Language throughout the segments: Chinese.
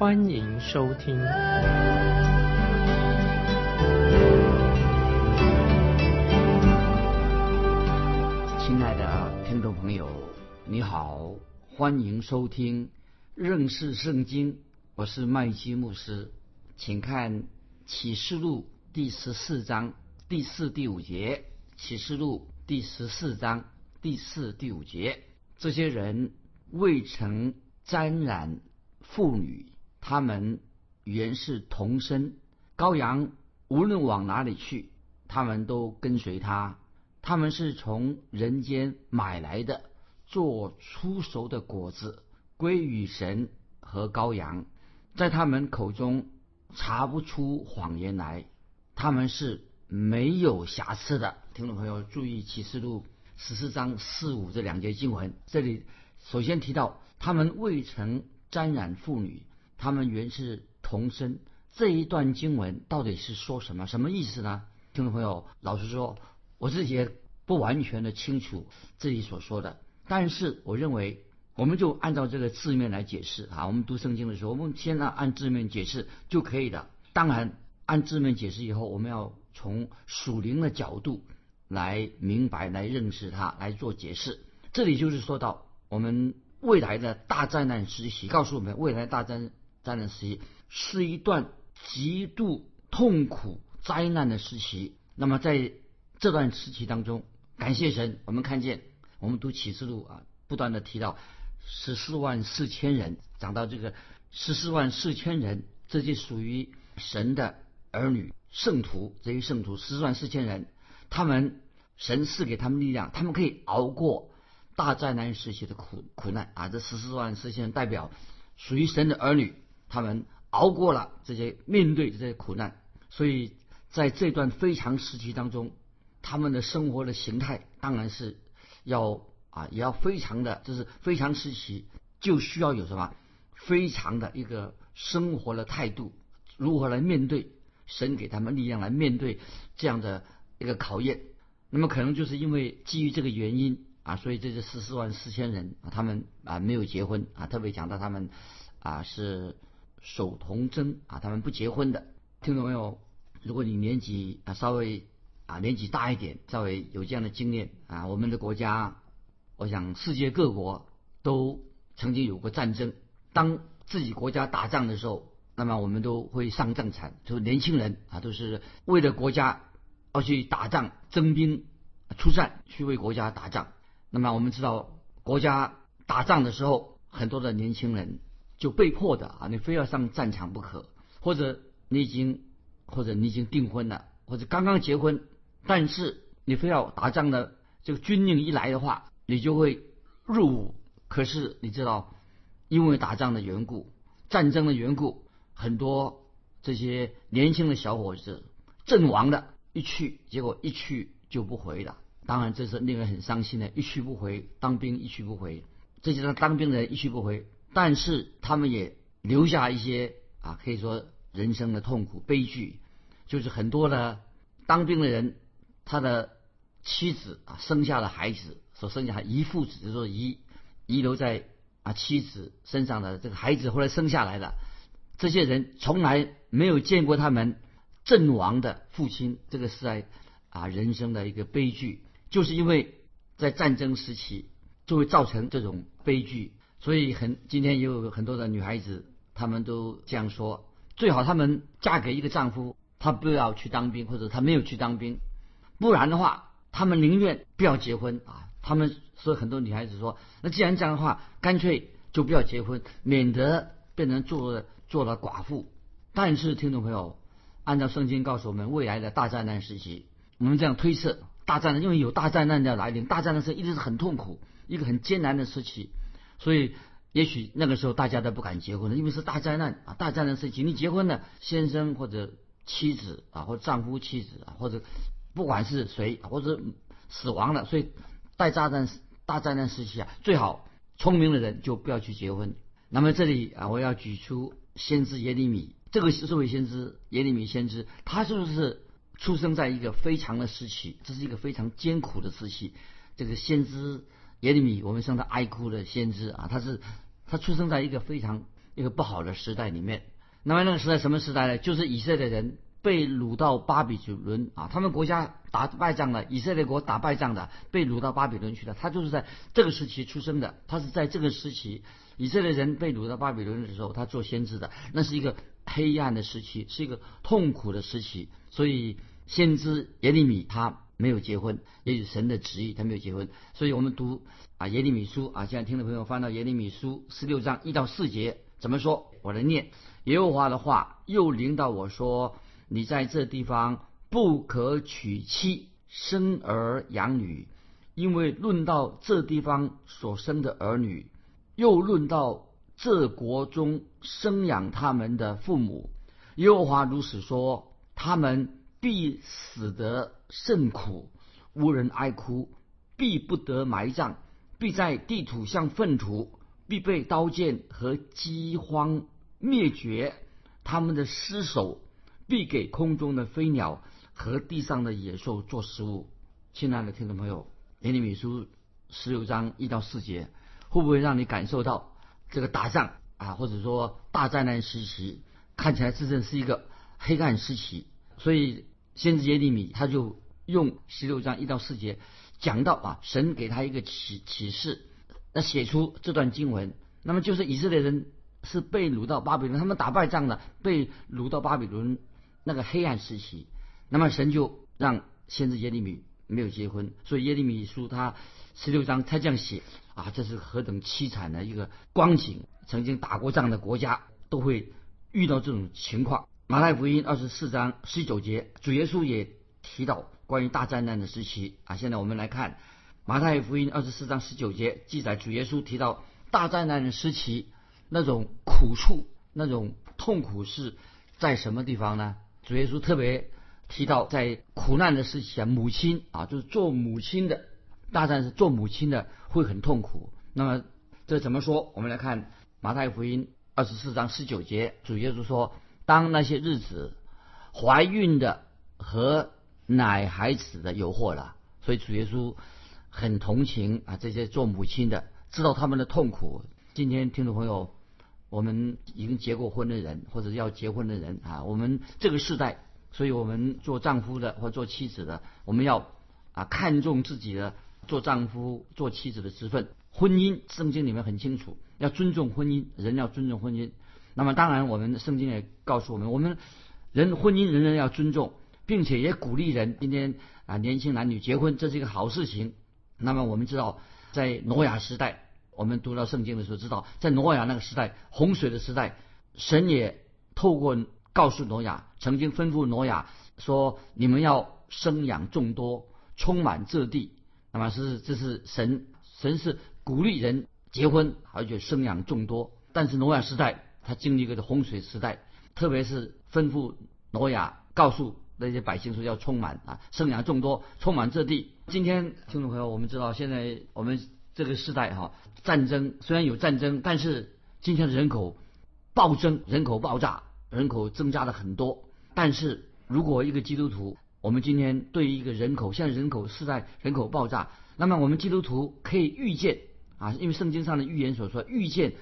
欢迎收听。亲爱的听众朋友，你好，欢迎收听认识圣经，我是麦基牧师，请看启示录第十四章第四、第五节。启示录第十四章第四、第五节，这些人未曾沾染妇女，他们原是同生。羔羊无论往哪里去，他们都跟随他。他们是从人间买来的，做出熟的果子，归于神和羔羊。在他们口中查不出谎言来，他们是没有瑕疵的。听众朋友注意，启示录十四章四五这两节经文，这里首先提到他们未曾沾染妇女，他们原是同生。这一段经文到底是说什么？什么意思呢？听众朋友，老实说，我自己不完全的清楚这里所说的。但是我认为，我们就按照这个字面来解释啊。我们读圣经的时候，我们先按按字面解释就可以了。当然，按字面解释以后，我们要从属灵的角度。来明白，来认识它，来做解释。这里就是说到我们未来的大灾难时期，告诉我们未来大灾灾难时期是一段极度痛苦灾难的时期。那么在这段时期当中，感谢神，我们看见我们读启示录啊，不断的提到十四万四千人，讲到这个十四万四千人，这就属于神的儿女圣徒，这些圣徒十四万四千人。他们神赐给他们力量，他们可以熬过大灾难时期的苦苦难啊！这十四万四千人代表属于神的儿女，他们熬过了这些面对这些苦难，所以在这段非常时期当中，他们的生活的形态当然是要啊，也要非常的，就是非常时期就需要有什么非常的一个生活的态度，如何来面对神给他们力量来面对这样的。一个考验，那么可能就是因为基于这个原因啊，所以这是十四万四千人啊，他们啊没有结婚啊，特别讲到他们啊是守童贞啊，他们不结婚的。听懂没有？如果你年纪啊稍微啊年纪大一点，稍微有这样的经验啊，我们的国家，我想世界各国都曾经有过战争，当自己国家打仗的时候，那么我们都会上战场，就是年轻人啊都是为了国家。要去打仗、征兵、出战，去为国家打仗。那么我们知道，国家打仗的时候，很多的年轻人就被迫的啊，你非要上战场不可，或者你已经，或者你已经订婚了，或者刚刚结婚，但是你非要打仗的这个军令一来的话，你就会入伍。可是你知道，因为打仗的缘故、战争的缘故，很多这些年轻的小伙子阵亡的。一去，结果一去就不回了。当然，这是令人很伤心的。一去不回，当兵一去不回，这些当兵的人一去不回。但是他们也留下一些啊，可以说人生的痛苦悲剧，就是很多的当兵的人，他的妻子啊生下了孩子，所生下遗父子，就是说遗遗留在啊妻子身上的这个孩子，后来生下来的这些人，从来没有见过他们。阵亡的父亲，这个是在啊人生的一个悲剧，就是因为在战争时期就会造成这种悲剧，所以很今天也有很多的女孩子，她们都这样说：最好她们嫁给一个丈夫，她不要去当兵，或者她没有去当兵，不然的话，她们宁愿不要结婚啊。他们说很多女孩子说，那既然这样的话，干脆就不要结婚，免得变成做了做了寡妇。但是听众朋友。按照圣经告诉我们，未来的大灾难时期，我们这样推测，大灾难因为有大灾难的来临，大灾难是一直是很痛苦，一个很艰难的时期，所以也许那个时候大家都不敢结婚了，因为是大灾难啊，大灾难时期，你结婚了，先生或者妻子啊，或丈夫、妻子啊，或者不管是谁，或者死亡了，所以大灾难大灾难时期啊，最好聪明的人就不要去结婚。那么这里啊，我要举出先知耶利米，这个是这位先知耶利米先知，他是不是出生在一个非常的时期？这是一个非常艰苦的时期。这个先知。耶利米，我们称他哀哭的先知啊，他是他出生在一个非常一个不好的时代里面。那么那个时代什么时代呢？就是以色列人被掳到巴比伦啊，他们国家打败仗了，以色列国打败仗的，被掳到巴比伦去了。他就是在这个时期出生的，他是在这个时期以色列人被掳到巴比伦的时候，他做先知的。那是一个黑暗的时期，是一个痛苦的时期。所以先知耶利米他。没有结婚，也许神的旨意他没有结婚，所以我们读啊耶利米书啊，现在听的朋友翻到耶利米书十六章一到四节，怎么说？我来念耶和华的话，又领导我说：你在这地方不可娶妻生儿养女，因为论到这地方所生的儿女，又论到这国中生养他们的父母，耶和华如此说：他们。必死得甚苦，无人哀哭；必不得埋葬，必在地土像粪土，必被刀剑和饥荒灭绝。他们的尸首必给空中的飞鸟和地上的野兽做食物。亲爱的听众朋友，耶利米书十六章一到四节，会不会让你感受到这个打仗啊，或者说大灾难时期，看起来真正是一个黑暗时期？所以。先知耶利米他就用十六章一到四节讲到啊，神给他一个启启示，那写出这段经文。那么就是以色列人是被掳到巴比伦，他们打败仗了，被掳到巴比伦那个黑暗时期。那么神就让先知耶利米没有结婚，所以耶利米书他十六章他这样写啊，这是何等凄惨的一个光景！曾经打过仗的国家都会遇到这种情况。马太福音二十四章十九节，主耶稣也提到关于大灾难的时期啊。现在我们来看马太福音二十四章十九节，记载主耶稣提到大灾难的时期那种苦处、那种痛苦是在什么地方呢？主耶稣特别提到在苦难的时期啊，母亲啊，就是做母亲的，大战是做母亲的会很痛苦。那么这怎么说？我们来看马太福音二十四章十九节，主耶稣说。当那些日子，怀孕的和奶孩子的诱惑了，所以主耶稣很同情啊这些做母亲的，知道他们的痛苦。今天听众朋友，我们已经结过婚的人或者要结婚的人啊，我们这个时代，所以我们做丈夫的或做妻子的，我们要啊看重自己的做丈夫做妻子的职分。婚姻圣经里面很清楚，要尊重婚姻，人要尊重婚姻。那么当然，我们圣经也告诉我们，我们人婚姻人人要尊重，并且也鼓励人今天啊年轻男女结婚，这是一个好事情。那么我们知道，在挪亚时代，我们读到圣经的时候知道，在挪亚那个时代，洪水的时代，神也透过告诉挪亚，曾经吩咐挪亚说：“你们要生养众多，充满这地。”那么是这是神神是鼓励人结婚，而且生养众多。但是挪亚时代。他经历过的洪水时代，特别是吩咐挪亚告诉那些百姓说要充满啊，生养众多，充满这地。今天听众朋友，我们知道现在我们这个时代哈，战争虽然有战争，但是今天的人口暴增，人口爆炸，人口增加了很多。但是如果一个基督徒，我们今天对于一个人口，现在人口是在人口爆炸，那么我们基督徒可以预见啊，因为圣经上的预言所说，预见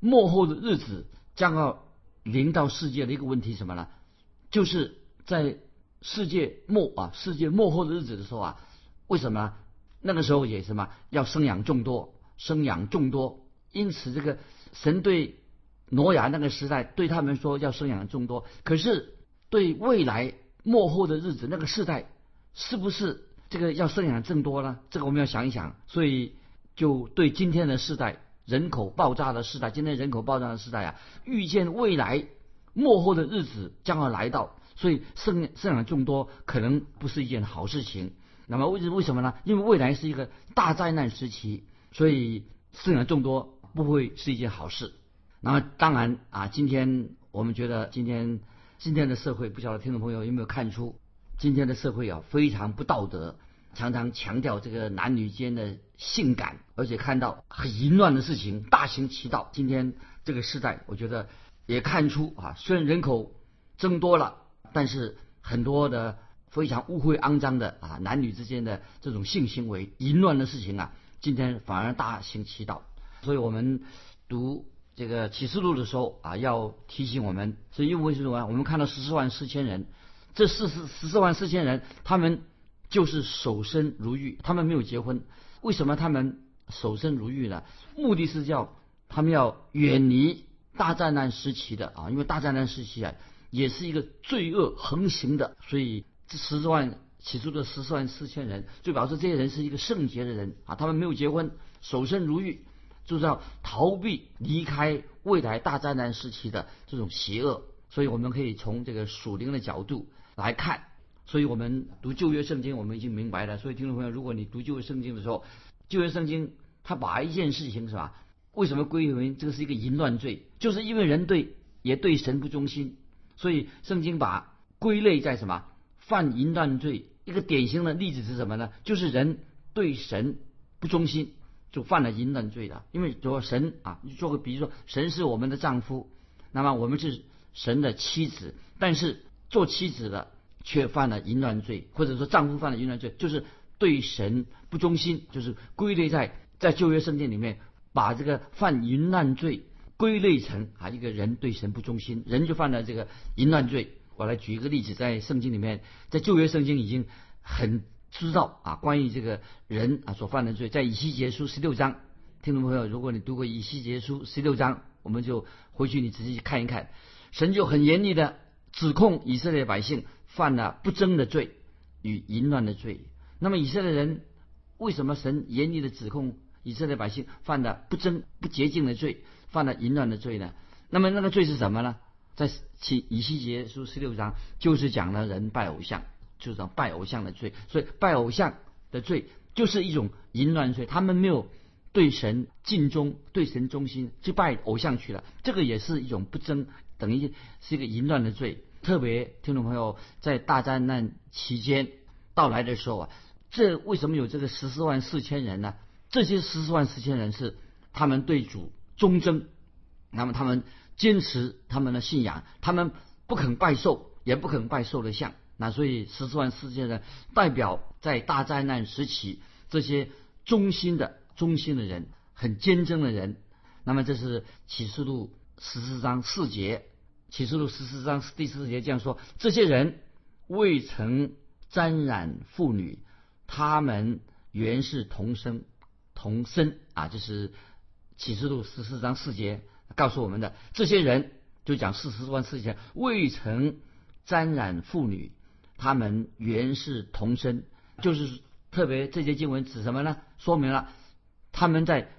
末后的日子。将要临到世界的一个问题什么呢？就是在世界末啊，世界末后的日子的时候啊，为什么那个时候也什么要生养众多，生养众多？因此，这个神对挪亚那个时代对他们说要生养众多，可是对未来末后的日子那个时代，是不是这个要生养更多呢？这个我们要想一想。所以，就对今天的世代。人口爆炸的时代，今天人口爆炸的时代啊，预见未来末后的日子将要来到，所以生生养众多可能不是一件好事情。那么为为什么呢？因为未来是一个大灾难时期，所以生养众多不会是一件好事。那么当然啊，今天我们觉得今天今天的社会，不晓得听众朋友有没有看出，今天的社会啊非常不道德，常常强调这个男女间的性感，而且看到很淫乱的事情大行其道。今天这个时代，我觉得也看出啊，虽然人口增多了，但是很多的非常污秽肮脏的啊男女之间的这种性行为、淫乱的事情啊，今天反而大行其道。所以我们读。这个启示录的时候啊，要提醒我们，是因为什么？我们看到十四万四千人，这四十十四万四千人，他们就是守身如玉，他们没有结婚。为什么他们守身如玉呢？目的是叫他们要远离大灾难时期的啊，因为大灾难时期啊，也是一个罪恶横行的，所以这十四万起初的十四万四千人，就表示这些人是一个圣洁的人啊，他们没有结婚，守身如玉。就是要逃避离开未来大灾难时期的这种邪恶，所以我们可以从这个属灵的角度来看。所以我们读旧约圣经，我们已经明白了。所以听众朋友，如果你读旧约圣经的时候，旧约圣经他把一件事情是吧？为什么归为这个是一个淫乱罪？就是因为人对也对神不忠心，所以圣经把归类在什么犯淫乱罪？一个典型的例子是什么呢？就是人对神不忠心。就犯了淫乱罪了，因为说神啊，做个比如说，神是我们的丈夫，那么我们是神的妻子，但是做妻子的却犯了淫乱罪，或者说丈夫犯了淫乱罪，就是对神不忠心，就是归类在在旧约圣经里面把这个犯淫乱罪归类成啊一个人对神不忠心，人就犯了这个淫乱罪。我来举一个例子，在圣经里面，在旧约圣经已经很。知道啊，关于这个人啊所犯的罪，在以西结书十六章，听众朋友，如果你读过以西结书十六章，我们就回去你仔细看一看，神就很严厉的指控以色列百姓犯了不争的罪与淫乱的罪。那么以色列人为什么神严厉的指控以色列百姓犯了不争不洁净的罪，犯了淫乱的罪呢？那么那个罪是什么呢？在其以西结书十六章就是讲了人拜偶像。就是讲拜偶像的罪，所以拜偶像的罪就是一种淫乱罪。他们没有对神尽忠、对神忠心，就拜偶像去了。这个也是一种不争，等于是一个淫乱的罪。特别听众朋友在大灾难期间到来的时候啊，这为什么有这个十四万四千人呢？这些十四万四千人是他们对主忠贞，那么他们坚持他们的信仰，他们不肯拜寿，也不肯拜寿的像。那所以十四万四千人代表在大灾难时期这些忠心的忠心的人，很坚贞的人。那么这是启示录十四章四节，启示录十四章第四节这样说：这些人未曾沾染妇女，他们原是同生同生啊！就是启示录十四章四节告诉我们的，这些人就讲四十万四千未曾沾染妇女。他们原是同生，就是特别这些经文指什么呢？说明了他们在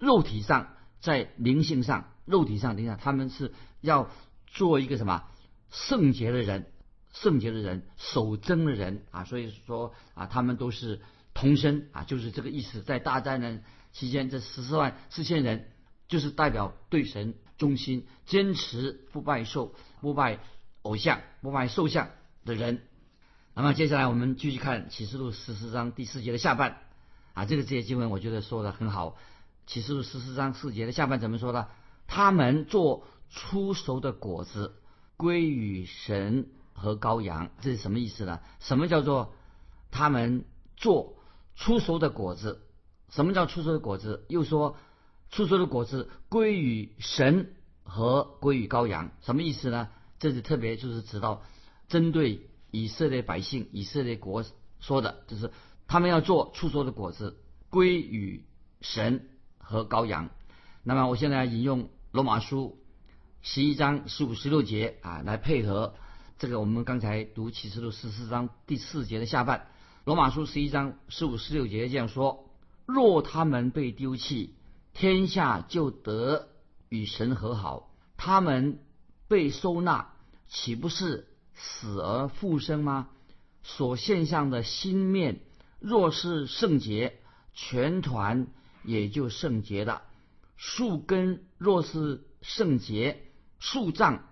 肉体上，在灵性上，肉体上，你看他们是要做一个什么圣洁的人，圣洁的人，守贞的人啊。所以说啊，他们都是同生啊，就是这个意思。在大灾难期间，这十四万四千人就是代表对神忠心、坚持不拜受、不拜偶像、不拜兽像的人。那么接下来我们继续看启示录十四章第四节的下半，啊，这个这些经文我觉得说的很好。启示录十四章四节的下半怎么说呢？他们做出熟的果子归于神和羔羊，这是什么意思呢？什么叫做他们做出熟的果子？什么叫出熟的果子？又说出熟的果子归于神和归于羔羊，什么意思呢？这是特别就是指到针对。以色列百姓、以色列国说的，就是他们要做出熟的果子，归于神和羔羊。那么，我现在引用罗马书十一章十五、十六节啊，来配合这个我们刚才读启示录十四章第四节的下半。罗马书十一章十五、十六节这样说：若他们被丢弃，天下就得与神和好；他们被收纳，岂不是？死而复生吗？所现象的心面，若是圣洁，全团也就圣洁了。树根若是圣洁，树杖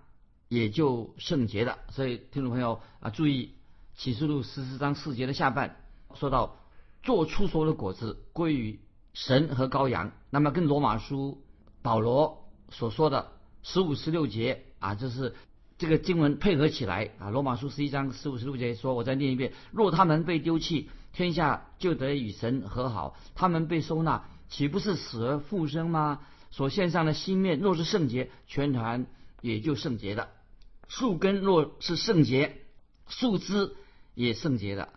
也就圣洁的。所以听众朋友啊，注意启示录十四章四节的下半说到，做出所有的果子归于神和羔羊。那么跟罗马书保罗所说的十五十六节啊，就是这个经文配合起来啊。罗马书十一章十五十六节说，我再念一遍：若他们被丢弃，天下就得与神和好；他们被收纳。岂不是死而复生吗？所献上的心面若是圣洁，全团也就圣洁的；树根若是圣洁，树枝也圣洁的。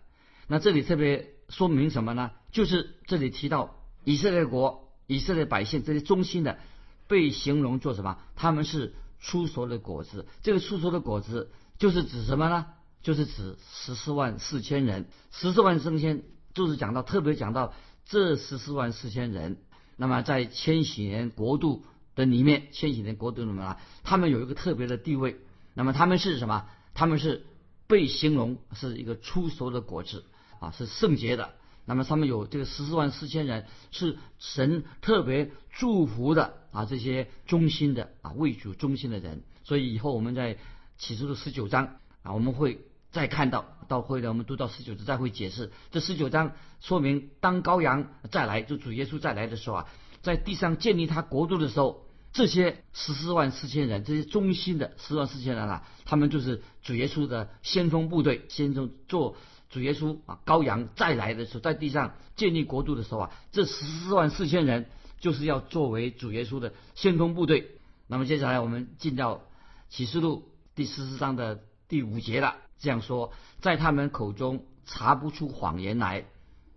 那这里特别说明什么呢？就是这里提到以色列国、以色列百姓这些忠心的，被形容做什么？他们是出熟的果子。这个出熟的果子就是指什么呢？就是指十四万四千人。十四万四千就是讲到特别讲到。这十四万四千人，那么在千禧年国度的里面，千禧年国度里面啊，他们有一个特别的地位。那么他们是什么？他们是被形容是一个出熟的果子啊，是圣洁的。那么上面有这个十四万四千人，是神特别祝福的啊，这些忠心的啊，为主忠心的人。所以以后我们在启示录十九章啊，我们会。再看到到会呢，我们读到十九章再会解释。这十九章说明，当羔羊再来，就主耶稣再来的时候啊，在地上建立他国度的时候，这些十四万四千人，这些忠心的十万四千人啊，他们就是主耶稣的先锋部队，先锋做主耶稣啊，羔羊再来的时候，在地上建立国度的时候啊，这十四万四千人就是要作为主耶稣的先锋部队。那么接下来我们进到启示录第十四章的第五节了。这样说，在他们口中查不出谎言来，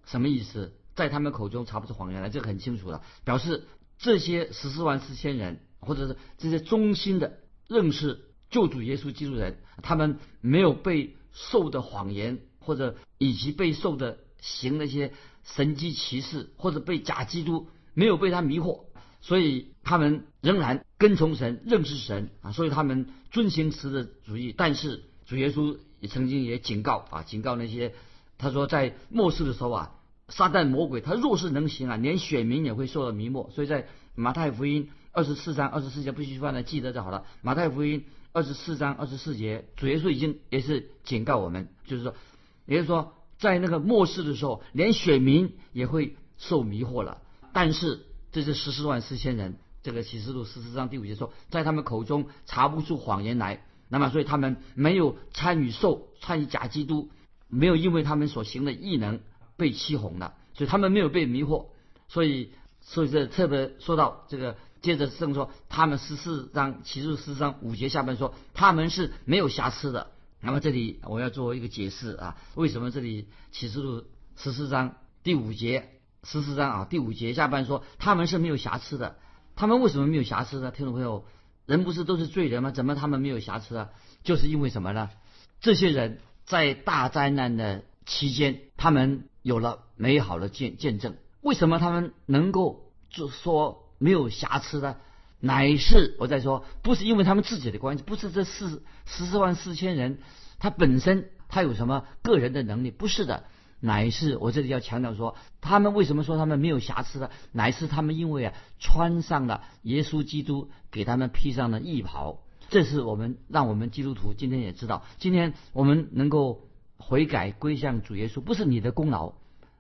什么意思？在他们口中查不出谎言来，这个很清楚了，表示这些十四万四千人，或者是这些忠心的认识救主耶稣基督人，他们没有被受的谎言，或者以及被受的行那些神迹奇事，或者被假基督没有被他迷惑，所以他们仍然跟从神，认识神啊，所以他们遵行神的主义，但是主耶稣。也曾经也警告啊，警告那些他说在末世的时候啊，撒旦魔鬼他若是能行啊，连选民也会受到迷惑。所以在马太福音二十四章二十四节不许犯的记得就好了。马太福音二十四章二十四节，主耶稣已经也是警告我们，就是说，也就是说，在那个末世的时候，连选民也会受迷惑了。但是这是十四万四千人，这个启示录十四章第五节说，在他们口中查不出谎言来。那么，所以他们没有参与受参与假基督，没有因为他们所行的异能被欺哄了，所以他们没有被迷惑。所以，所以这特别说到这个，接着圣说，他们十四章启示十四章五节下半说，他们是没有瑕疵的。那么这里我要做一个解释啊，为什么这里启示录十四章第五节十四章啊第五节下半说他们是没有瑕疵的？他们为什么没有瑕疵呢？听众朋友。人不是都是罪人吗？怎么他们没有瑕疵啊？就是因为什么呢？这些人在大灾难的期间，他们有了美好的见见证。为什么他们能够就说没有瑕疵呢？乃是我在说，不是因为他们自己的关系，不是这四十四万四千人他本身他有什么个人的能力，不是的。乃是我这里要强调说，他们为什么说他们没有瑕疵呢？乃是他们因为啊穿上了耶稣基督给他们披上的义袍。这是我们让我们基督徒今天也知道，今天我们能够悔改归向主耶稣，不是你的功劳。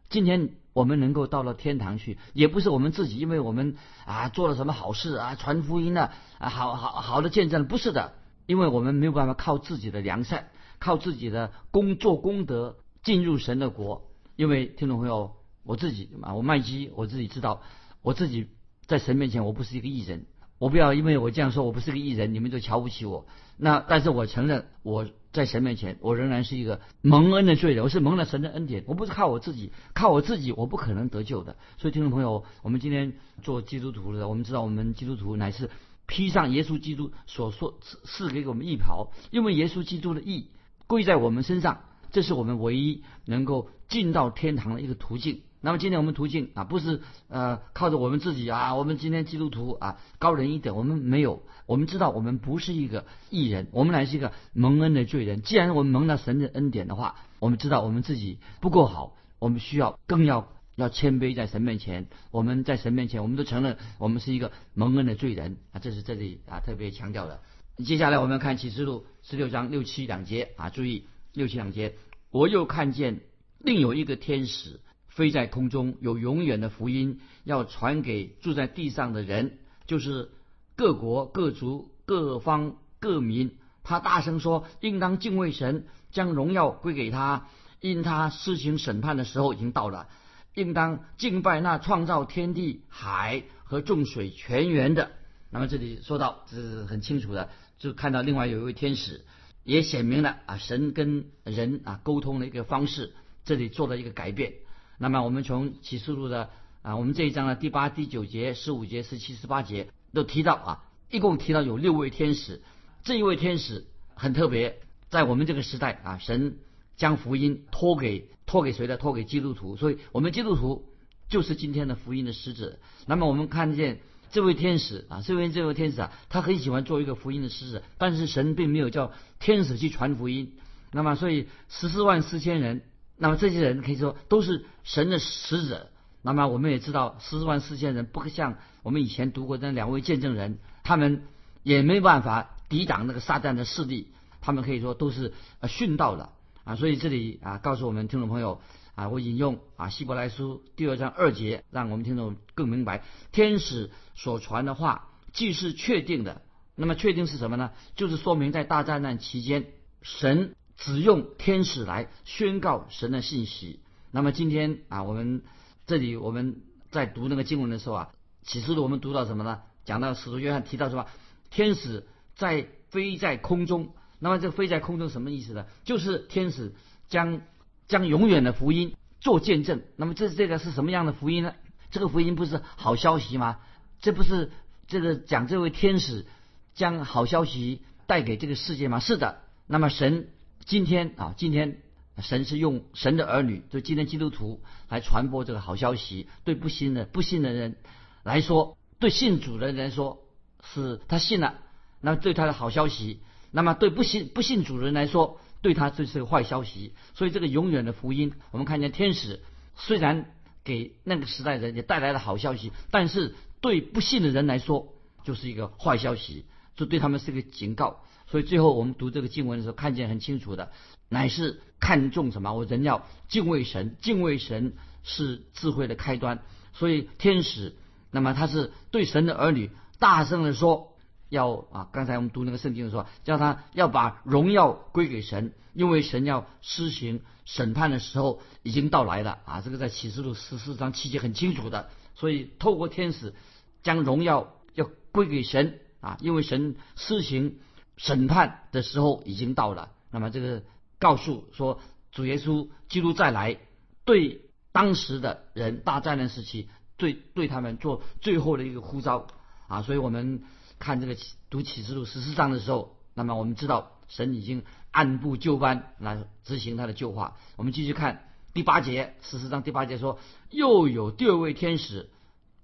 今天我们能够到了天堂去，也不是我们自己，因为我们啊做了什么好事啊，传福音了啊，好好好的见证，不是的，因为我们没有办法靠自己的良善，靠自己的工作功德。进入神的国，因为听众朋友，我自己啊，我麦基，我自己知道，我自己在神面前我不是一个艺人，我不要因为我这样说我不是个艺人，你们就瞧不起我。那但是我承认我在神面前，我仍然是一个蒙恩的罪人，我是蒙了神的恩典，我不是靠我自己，靠我自己我不可能得救的。所以听众朋友，我们今天做基督徒的，我们知道我们基督徒乃是披上耶稣基督所说赐赐给我们义袍，因为耶稣基督的义归在我们身上。这是我们唯一能够进到天堂的一个途径。那么今天我们途径啊，不是呃靠着我们自己啊，我们今天基督徒啊高人一等，我们没有。我们知道我们不是一个艺人，我们乃是一个蒙恩的罪人。既然我们蒙了神的恩典的话，我们知道我们自己不够好，我们需要更要要谦卑在神面前。我们在神面前，我们都承认我们是一个蒙恩的罪人啊，这是这里啊特别强调的。接下来我们要看启示录十六章六七两节啊，注意六七两节，我又看见另有一个天使飞在空中，有永远的福音要传给住在地上的人，就是各国各族各方各民。他大声说：“应当敬畏神，将荣耀归给他，因他施行审判的时候已经到了。应当敬拜那创造天地海和众水泉源的。”那么这里说到，这是很清楚的，就看到另外有一位天使，也显明了啊，神跟人啊沟通的一个方式，这里做了一个改变。那么我们从启示录的啊，我们这一章的第八、第九节、十五节、十七、十八节都提到啊，一共提到有六位天使。这一位天使很特别，在我们这个时代啊，神将福音托给托给谁的？托给基督徒。所以，我们基督徒就是今天的福音的使者。那么，我们看见这位天使啊，这位这位天使啊，他很喜欢做一个福音的使者。但是，神并没有叫天使去传福音。那么，所以十四万四千人，那么这些人可以说都是神的使者。那么，我们也知道十四万四千人不像我们以前读过的两位见证人，他们也没办法。抵挡那个撒旦的势力，他们可以说都是呃殉道了啊！所以这里啊告诉我们听众朋友啊，我引用啊希伯来书第二章二节，让我们听众更明白，天使所传的话既是确定的，那么确定是什么呢？就是说明在大灾难期间，神只用天使来宣告神的信息。那么今天啊，我们这里我们在读那个经文的时候啊，启示录我们读到什么呢？讲到使徒约翰提到什么？天使。在飞在空中，那么这飞在空中什么意思呢？就是天使将将永远的福音做见证。那么这这个是什么样的福音呢？这个福音不是好消息吗？这不是这个讲这位天使将好消息带给这个世界吗？是的。那么神今天啊，今天神是用神的儿女，就今天基督徒来传播这个好消息。对不信的不信的人来说，对信主的人来说，是他信了。那么对他的好消息，那么对不信不信主人来说，对他这是个坏消息。所以这个永远的福音，我们看见天使虽然给那个时代人也带来了好消息，但是对不信的人来说就是一个坏消息，就对他们是个警告。所以最后我们读这个经文的时候，看见很清楚的，乃是看重什么？我人要敬畏神，敬畏神是智慧的开端。所以天使，那么他是对神的儿女大声的说。要啊！刚才我们读那个圣经的时候，叫他要把荣耀归给神，因为神要施行审判的时候已经到来了啊！这个在启示录十四章七节很清楚的，所以透过天使将荣耀要归给神啊！因为神施行审判的时候已经到了。那么这个告诉说，主耶稣基督再来，对当时的人大灾难时期，对对他们做最后的一个呼召啊！所以我们。看这个读启示录十四章的时候，那么我们知道神已经按部就班来执行他的旧话。我们继续看第八节，十四章第八节说，又有第二位天使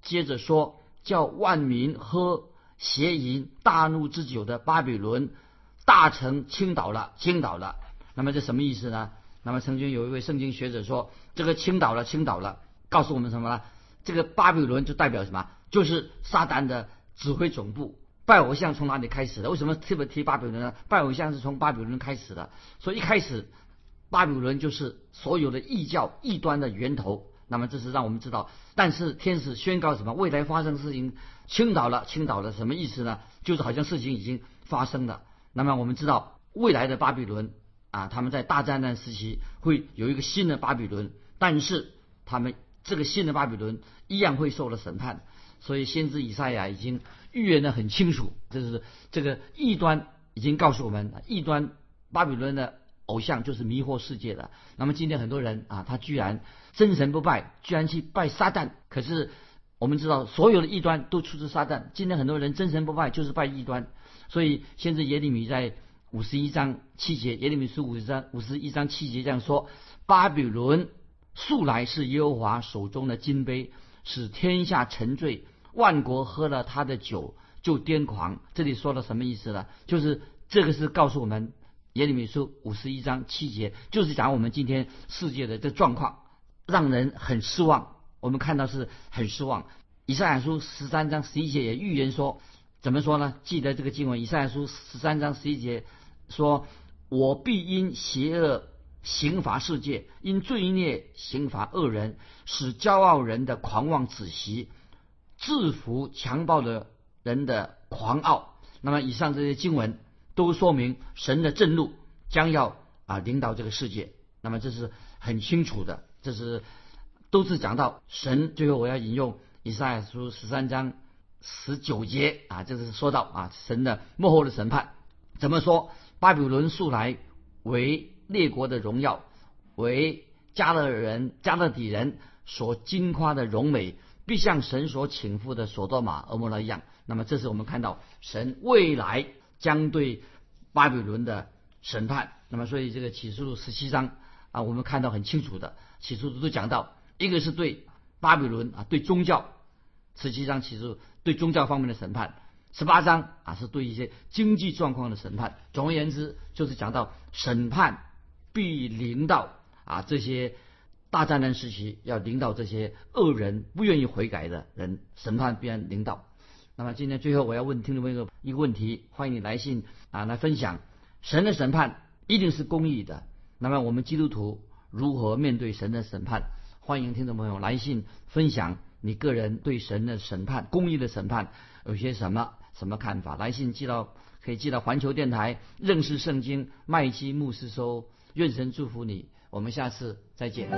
接着说，叫万民喝邪淫大怒之酒的巴比伦大臣倾倒了，倾倒了。那么这什么意思呢？那么曾经有一位圣经学者说，这个倾倒了，倾倒了，告诉我们什么呢？这个巴比伦就代表什么？就是撒旦的指挥总部。拜偶像从哪里开始的？为什么特别提巴比伦呢？拜偶像是从巴比伦开始的，所以一开始巴比伦就是所有的异教异端的源头。那么这是让我们知道，但是天使宣告什么？未来发生事情倾倒了，倾倒了，什么意思呢？就是好像事情已经发生了。那么我们知道未来的巴比伦啊，他们在大灾难时期会有一个新的巴比伦，但是他们这个新的巴比伦一样会受了审判。所以先知以赛亚已经预言的很清楚，这是这个异端已经告诉我们，异端巴比伦的偶像就是迷惑世界的。那么今天很多人啊，他居然真神不拜，居然去拜撒旦。可是我们知道，所有的异端都出自撒旦。今天很多人真神不拜，就是拜异端。所以先知耶利米在五十一章七节，耶利米书五十章五十一章七节这样说：巴比伦素来是耶和华手中的金杯。使天下沉醉，万国喝了他的酒就癫狂。这里说了什么意思呢？就是这个是告诉我们耶利米书五十一章七节，就是讲我们今天世界的这状况，让人很失望，我们看到是很失望。以赛亚书十三章十一节也预言说，怎么说呢？记得这个经文，以赛亚书十三章十一节说：“我必因邪恶刑罚世界，因罪孽刑罚恶人，使骄傲人的狂妄止息，制服强暴的人的狂傲。”那么，以上这些经文都说明神的震怒将要啊领导这个世界。那么，这是很清楚的，这是都是讲到神。最后，我要引用以赛亚书十三章十九节啊，这是说到啊神的幕后的审判。怎么说？巴比伦素来为列国的荣耀，为加勒人、加勒底人所惊夸的荣美，必像神所请赴的索多玛、俄摩拉一样。那么，这是我们看到神未来将对巴比伦的审判。那么，所以这个启示录十七章啊，我们看到很清楚的，启示录都讲到，一个是对巴比伦啊，对宗教，十七章启示录对宗教方面的审判。十八章啊，是对一些经济状况的审判。总而言之，就是讲到审判必临到啊这些大灾难时期，要领导这些恶人不愿意悔改的人，审判必然领导。那么今天最后我要问听众朋友一个问题，欢迎你来信啊来分享神的审判一定是公义的。那么我们基督徒如何面对神的审判？欢迎听众朋友来信分享你个人对神的审判、公义的审判有些什么？什么看法？来信寄到，可以寄到环球电台认识圣经麦基牧师收。愿神祝福你，我们下次再见。